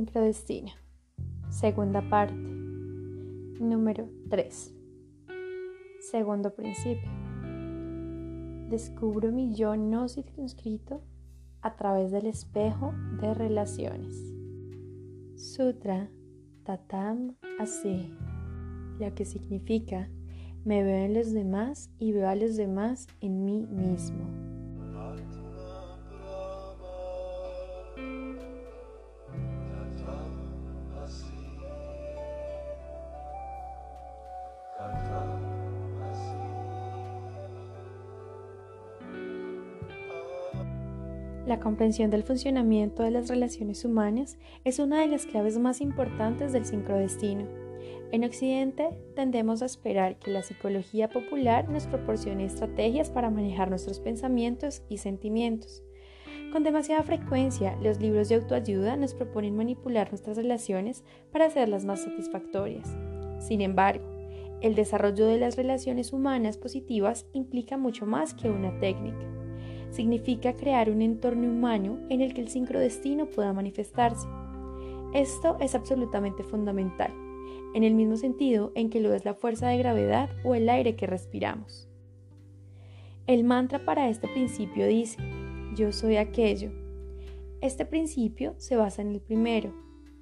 sincrodestino. Segunda parte. Número 3. Segundo principio. Descubro mi yo no circunscrito a través del espejo de relaciones. Sutra Tatam Asi, lo que significa me veo en los demás y veo a los demás en mí mismo. La comprensión del funcionamiento de las relaciones humanas es una de las claves más importantes del sincrodestino. En Occidente tendemos a esperar que la psicología popular nos proporcione estrategias para manejar nuestros pensamientos y sentimientos. Con demasiada frecuencia, los libros de autoayuda nos proponen manipular nuestras relaciones para hacerlas más satisfactorias. Sin embargo, el desarrollo de las relaciones humanas positivas implica mucho más que una técnica significa crear un entorno humano en el que el sincrodestino pueda manifestarse. Esto es absolutamente fundamental, en el mismo sentido en que lo es la fuerza de gravedad o el aire que respiramos. El mantra para este principio dice, yo soy aquello. Este principio se basa en el primero,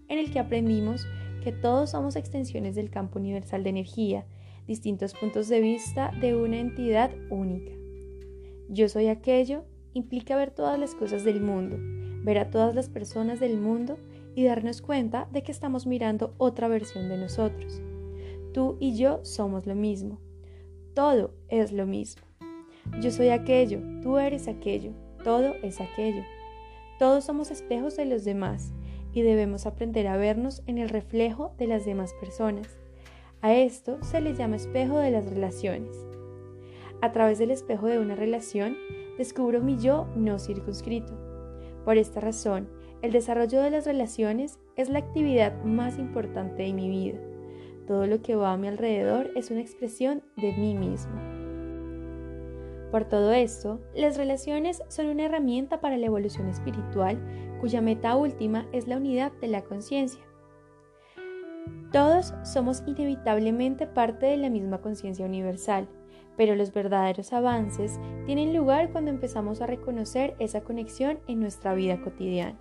en el que aprendimos que todos somos extensiones del campo universal de energía, distintos puntos de vista de una entidad única. Yo soy aquello implica ver todas las cosas del mundo, ver a todas las personas del mundo y darnos cuenta de que estamos mirando otra versión de nosotros. Tú y yo somos lo mismo. Todo es lo mismo. Yo soy aquello, tú eres aquello, todo es aquello. Todos somos espejos de los demás y debemos aprender a vernos en el reflejo de las demás personas. A esto se le llama espejo de las relaciones. A través del espejo de una relación, descubro mi yo no circunscrito. Por esta razón, el desarrollo de las relaciones es la actividad más importante de mi vida. Todo lo que va a mi alrededor es una expresión de mí mismo. Por todo esto, las relaciones son una herramienta para la evolución espiritual cuya meta última es la unidad de la conciencia. Todos somos inevitablemente parte de la misma conciencia universal, pero los verdaderos avances tienen lugar cuando empezamos a reconocer esa conexión en nuestra vida cotidiana.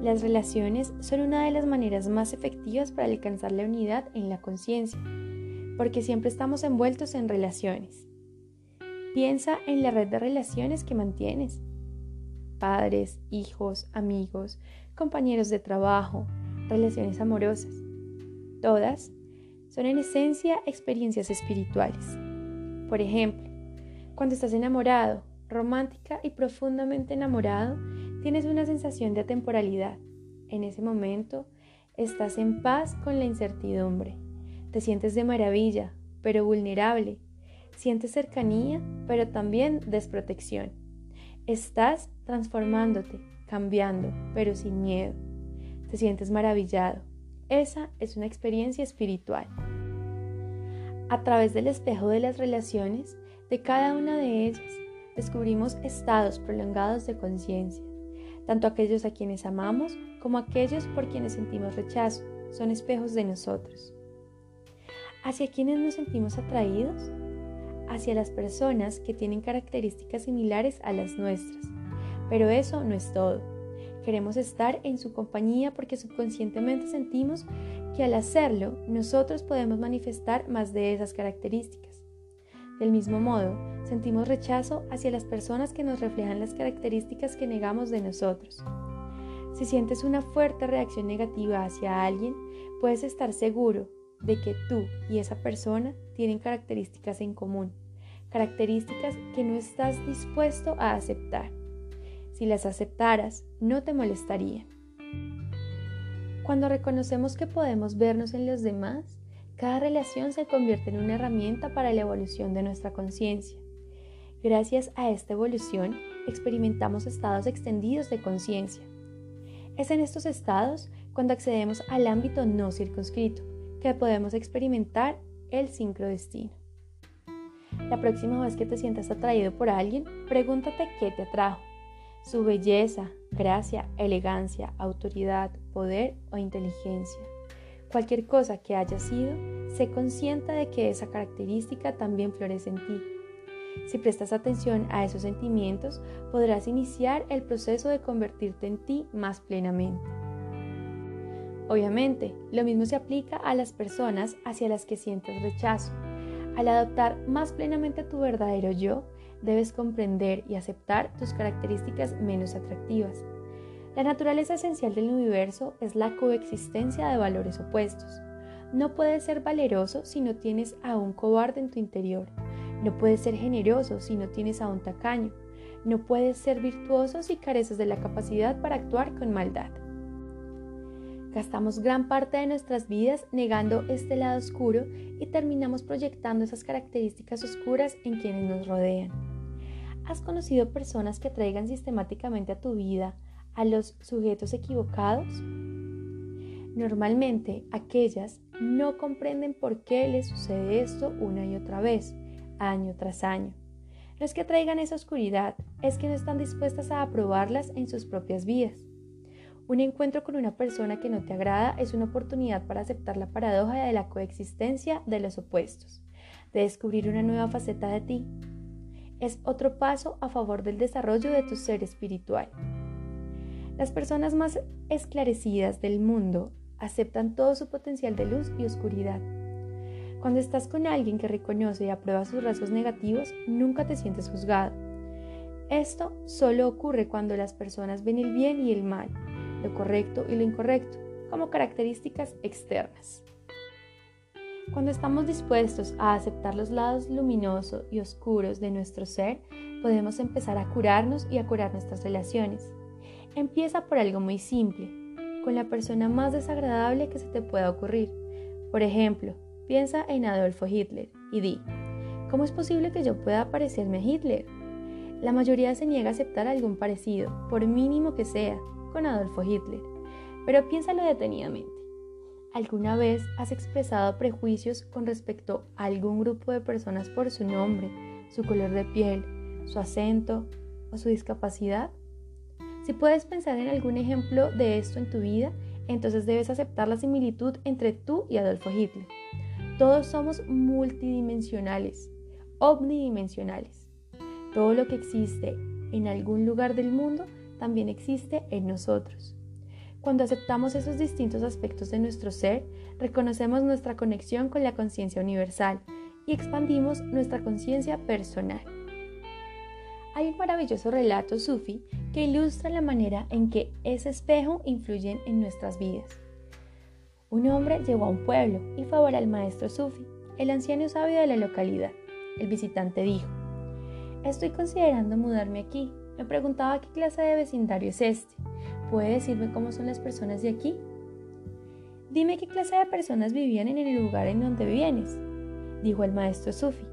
Las relaciones son una de las maneras más efectivas para alcanzar la unidad en la conciencia, porque siempre estamos envueltos en relaciones. Piensa en la red de relaciones que mantienes. Padres, hijos, amigos, compañeros de trabajo, relaciones amorosas. Todas son en esencia experiencias espirituales. Por ejemplo, cuando estás enamorado, romántica y profundamente enamorado, tienes una sensación de atemporalidad. En ese momento, estás en paz con la incertidumbre. Te sientes de maravilla, pero vulnerable. Sientes cercanía, pero también desprotección. Estás transformándote, cambiando, pero sin miedo. Te sientes maravillado. Esa es una experiencia espiritual. A través del espejo de las relaciones de cada una de ellas, descubrimos estados prolongados de conciencia. Tanto aquellos a quienes amamos como aquellos por quienes sentimos rechazo son espejos de nosotros. ¿Hacia quienes nos sentimos atraídos? Hacia las personas que tienen características similares a las nuestras. Pero eso no es todo. Queremos estar en su compañía porque subconscientemente sentimos que al hacerlo nosotros podemos manifestar más de esas características. Del mismo modo, sentimos rechazo hacia las personas que nos reflejan las características que negamos de nosotros. Si sientes una fuerte reacción negativa hacia alguien, puedes estar seguro de que tú y esa persona tienen características en común, características que no estás dispuesto a aceptar. Si las aceptaras, no te molestarían. Cuando reconocemos que podemos vernos en los demás, cada relación se convierte en una herramienta para la evolución de nuestra conciencia. Gracias a esta evolución, experimentamos estados extendidos de conciencia. Es en estos estados cuando accedemos al ámbito no circunscrito que podemos experimentar el sincrodestino. La próxima vez que te sientas atraído por alguien, pregúntate qué te atrajo. Su belleza, gracia, elegancia, autoridad, poder o inteligencia. Cualquier cosa que haya sido, sé consciente de que esa característica también florece en ti. Si prestas atención a esos sentimientos, podrás iniciar el proceso de convertirte en ti más plenamente. Obviamente, lo mismo se aplica a las personas hacia las que sientes rechazo. Al adoptar más plenamente tu verdadero yo, debes comprender y aceptar tus características menos atractivas. La naturaleza esencial del universo es la coexistencia de valores opuestos. No puedes ser valeroso si no tienes a un cobarde en tu interior. No puedes ser generoso si no tienes a un tacaño. No puedes ser virtuoso si careces de la capacidad para actuar con maldad. Gastamos gran parte de nuestras vidas negando este lado oscuro y terminamos proyectando esas características oscuras en quienes nos rodean. ¿Has conocido personas que traigan sistemáticamente a tu vida a los sujetos equivocados? Normalmente aquellas no comprenden por qué les sucede esto una y otra vez, año tras año. No es que traigan esa oscuridad, es que no están dispuestas a aprobarlas en sus propias vidas. Un encuentro con una persona que no te agrada es una oportunidad para aceptar la paradoja de la coexistencia de los opuestos, de descubrir una nueva faceta de ti. Es otro paso a favor del desarrollo de tu ser espiritual. Las personas más esclarecidas del mundo aceptan todo su potencial de luz y oscuridad. Cuando estás con alguien que reconoce y aprueba sus rasgos negativos, nunca te sientes juzgado. Esto solo ocurre cuando las personas ven el bien y el mal, lo correcto y lo incorrecto, como características externas. Cuando estamos dispuestos a aceptar los lados luminosos y oscuros de nuestro ser, podemos empezar a curarnos y a curar nuestras relaciones. Empieza por algo muy simple, con la persona más desagradable que se te pueda ocurrir. Por ejemplo, piensa en Adolfo Hitler y di, ¿cómo es posible que yo pueda parecerme a Hitler? La mayoría se niega a aceptar algún parecido, por mínimo que sea, con Adolfo Hitler, pero piénsalo detenidamente. ¿Alguna vez has expresado prejuicios con respecto a algún grupo de personas por su nombre, su color de piel, su acento o su discapacidad? Si puedes pensar en algún ejemplo de esto en tu vida, entonces debes aceptar la similitud entre tú y Adolfo Hitler. Todos somos multidimensionales, omnidimensionales. Todo lo que existe en algún lugar del mundo también existe en nosotros. Cuando aceptamos esos distintos aspectos de nuestro ser, reconocemos nuestra conexión con la conciencia universal y expandimos nuestra conciencia personal. Hay un maravilloso relato sufi que ilustra la manera en que ese espejo influye en nuestras vidas. Un hombre llegó a un pueblo y fue al maestro sufi, el anciano sabio de la localidad. El visitante dijo, Estoy considerando mudarme aquí, me preguntaba qué clase de vecindario es este. ¿Puede decirme cómo son las personas de aquí? Dime qué clase de personas vivían en el lugar en donde vienes, dijo el maestro Sufi.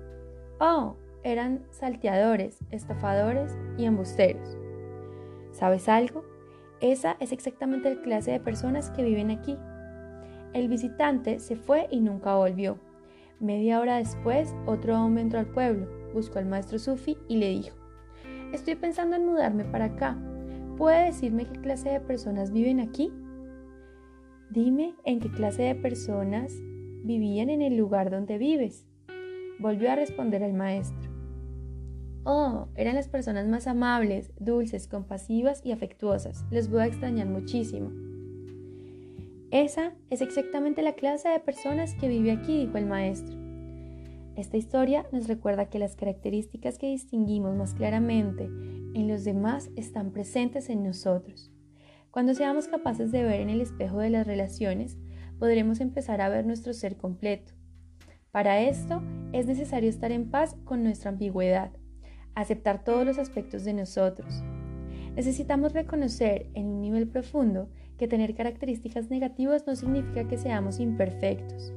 Oh, eran salteadores, estafadores y embusteros. ¿Sabes algo? Esa es exactamente la clase de personas que viven aquí. El visitante se fue y nunca volvió. Media hora después, otro hombre entró al pueblo, buscó al maestro Sufi y le dijo, Estoy pensando en mudarme para acá. ¿Puede decirme qué clase de personas viven aquí? Dime en qué clase de personas vivían en el lugar donde vives. Volvió a responder el maestro. Oh, eran las personas más amables, dulces, compasivas y afectuosas. Les voy a extrañar muchísimo. Esa es exactamente la clase de personas que vive aquí, dijo el maestro. Esta historia nos recuerda que las características que distinguimos más claramente en los demás están presentes en nosotros. Cuando seamos capaces de ver en el espejo de las relaciones, podremos empezar a ver nuestro ser completo. Para esto es necesario estar en paz con nuestra ambigüedad, aceptar todos los aspectos de nosotros. Necesitamos reconocer en un nivel profundo que tener características negativas no significa que seamos imperfectos.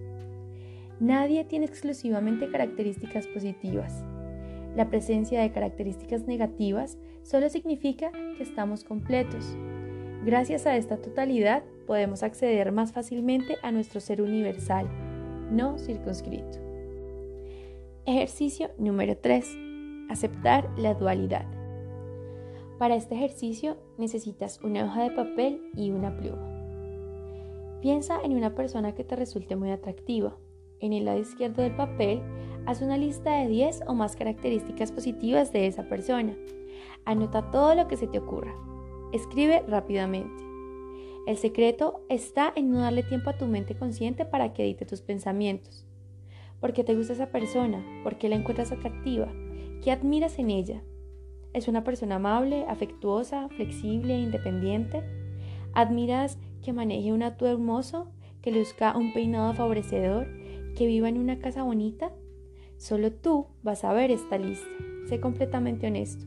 Nadie tiene exclusivamente características positivas. La presencia de características negativas solo significa que estamos completos. Gracias a esta totalidad podemos acceder más fácilmente a nuestro ser universal, no circunscrito. Ejercicio número 3. Aceptar la dualidad. Para este ejercicio necesitas una hoja de papel y una pluma. Piensa en una persona que te resulte muy atractiva. En el lado izquierdo del papel, haz una lista de 10 o más características positivas de esa persona. Anota todo lo que se te ocurra. Escribe rápidamente. El secreto está en no darle tiempo a tu mente consciente para que edite tus pensamientos. ¿Por qué te gusta esa persona? ¿Por qué la encuentras atractiva? ¿Qué admiras en ella? ¿Es una persona amable, afectuosa, flexible, independiente? ¿Admiras que maneje un atuendo hermoso, que luzca un peinado favorecedor, que viva en una casa bonita? Solo tú vas a ver esta lista. Sé completamente honesto.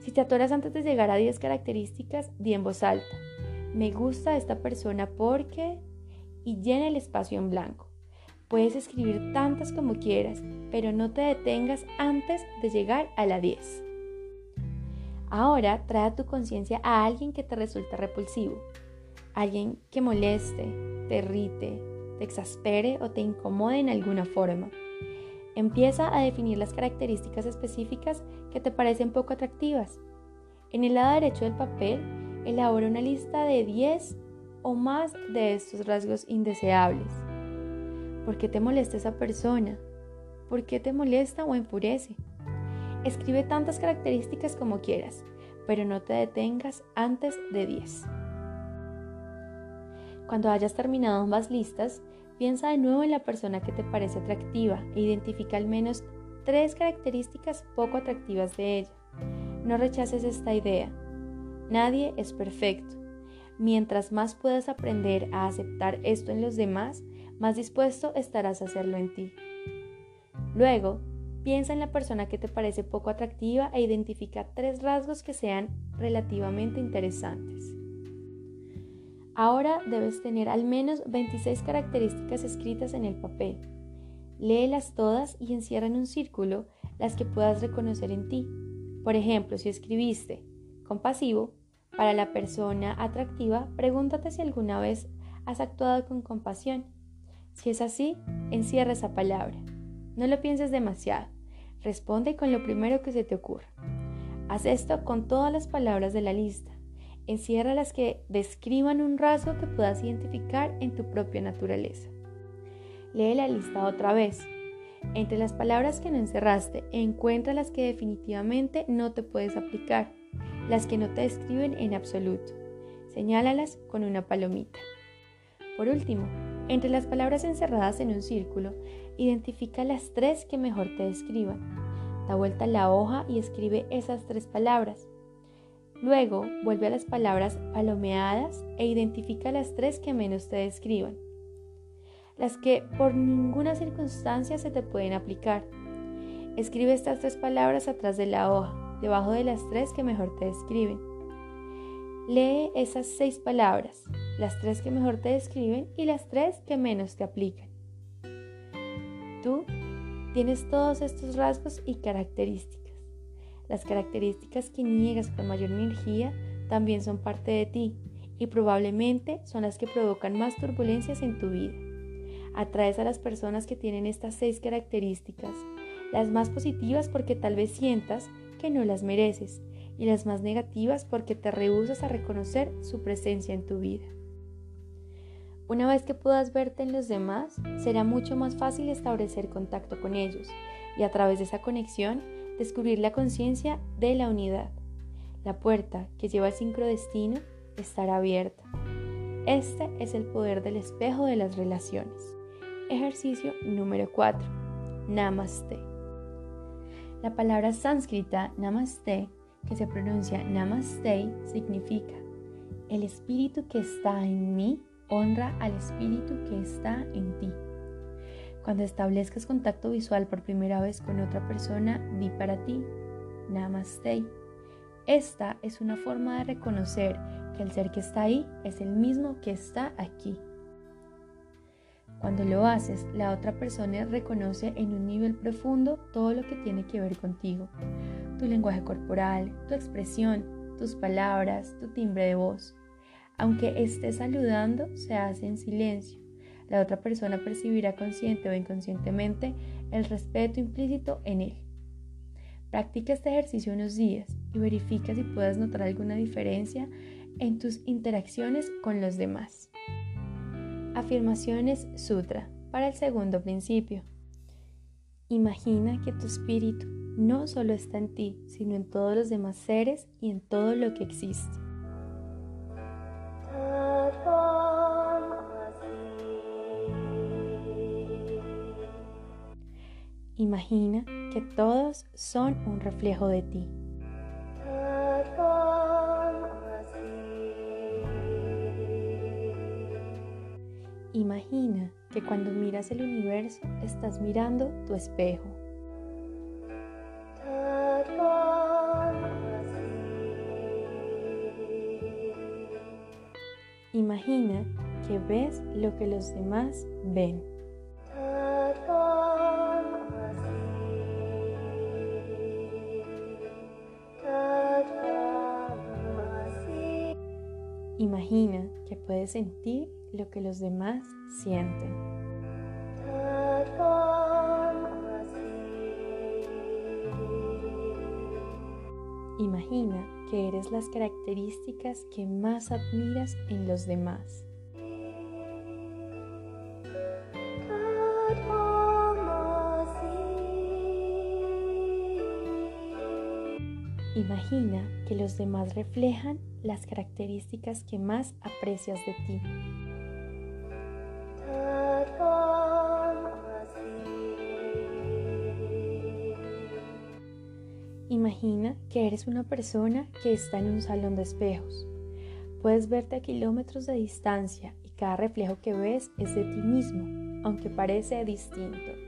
Si te atoras antes de llegar a 10 características, di en voz alta. Me gusta esta persona porque... y llena el espacio en blanco. Puedes escribir tantas como quieras, pero no te detengas antes de llegar a la 10. Ahora trae a tu conciencia a alguien que te resulta repulsivo, alguien que moleste, te irrite, te exaspere o te incomode en alguna forma. Empieza a definir las características específicas que te parecen poco atractivas. En el lado derecho del papel, elabora una lista de 10 o más de estos rasgos indeseables. ¿Por qué te molesta esa persona? ¿Por qué te molesta o enfurece? Escribe tantas características como quieras, pero no te detengas antes de 10. Cuando hayas terminado ambas listas, piensa de nuevo en la persona que te parece atractiva e identifica al menos tres características poco atractivas de ella. No rechaces esta idea. Nadie es perfecto. Mientras más puedas aprender a aceptar esto en los demás, más dispuesto estarás a hacerlo en ti. Luego, piensa en la persona que te parece poco atractiva e identifica tres rasgos que sean relativamente interesantes. Ahora debes tener al menos 26 características escritas en el papel. Léelas todas y encierra en un círculo las que puedas reconocer en ti. Por ejemplo, si escribiste compasivo, para la persona atractiva, pregúntate si alguna vez has actuado con compasión si es así, encierra esa palabra. No lo pienses demasiado. Responde con lo primero que se te ocurra. Haz esto con todas las palabras de la lista. Encierra las que describan un rasgo que puedas identificar en tu propia naturaleza. Lee la lista otra vez. Entre las palabras que no encerraste, encuentra las que definitivamente no te puedes aplicar, las que no te describen en absoluto. Señálalas con una palomita. Por último, entre las palabras encerradas en un círculo, identifica las tres que mejor te describan. Da vuelta la hoja y escribe esas tres palabras. Luego, vuelve a las palabras palomeadas e identifica las tres que menos te describan. Las que por ninguna circunstancia se te pueden aplicar. Escribe estas tres palabras atrás de la hoja, debajo de las tres que mejor te describen. Lee esas seis palabras, las tres que mejor te describen y las tres que menos te aplican. Tú tienes todos estos rasgos y características. Las características que niegas con mayor energía también son parte de ti y probablemente son las que provocan más turbulencias en tu vida. Atraes a las personas que tienen estas seis características, las más positivas porque tal vez sientas que no las mereces y las más negativas porque te rehusas a reconocer su presencia en tu vida. Una vez que puedas verte en los demás, será mucho más fácil establecer contacto con ellos y a través de esa conexión descubrir la conciencia de la unidad. La puerta que lleva al sincrodestino estará abierta. Este es el poder del espejo de las relaciones. Ejercicio número 4. Namaste. La palabra sánscrita Namaste, que se pronuncia Namaste, significa el espíritu que está en mí honra al espíritu que está en ti. Cuando establezcas contacto visual por primera vez con otra persona, di para ti, Namaste. Esta es una forma de reconocer que el ser que está ahí es el mismo que está aquí. Cuando lo haces, la otra persona reconoce en un nivel profundo todo lo que tiene que ver contigo. Tu lenguaje corporal, tu expresión, tus palabras, tu timbre de voz. Aunque esté saludando, se hace en silencio. La otra persona percibirá consciente o inconscientemente el respeto implícito en él. Practica este ejercicio unos días y verifica si puedes notar alguna diferencia en tus interacciones con los demás. Afirmaciones Sutra para el segundo principio. Imagina que tu espíritu no solo está en ti, sino en todos los demás seres y en todo lo que existe. Imagina que todos son un reflejo de ti. Imagina que cuando miras el universo estás mirando tu espejo. Imagina que ves lo que los demás ven. Imagina que puedes sentir lo que los demás sienten. Imagina que eres las características que más admiras en los demás. Imagina que los demás reflejan las características que más aprecias de ti. Imagina que eres una persona que está en un salón de espejos. Puedes verte a kilómetros de distancia y cada reflejo que ves es de ti mismo, aunque parece distinto.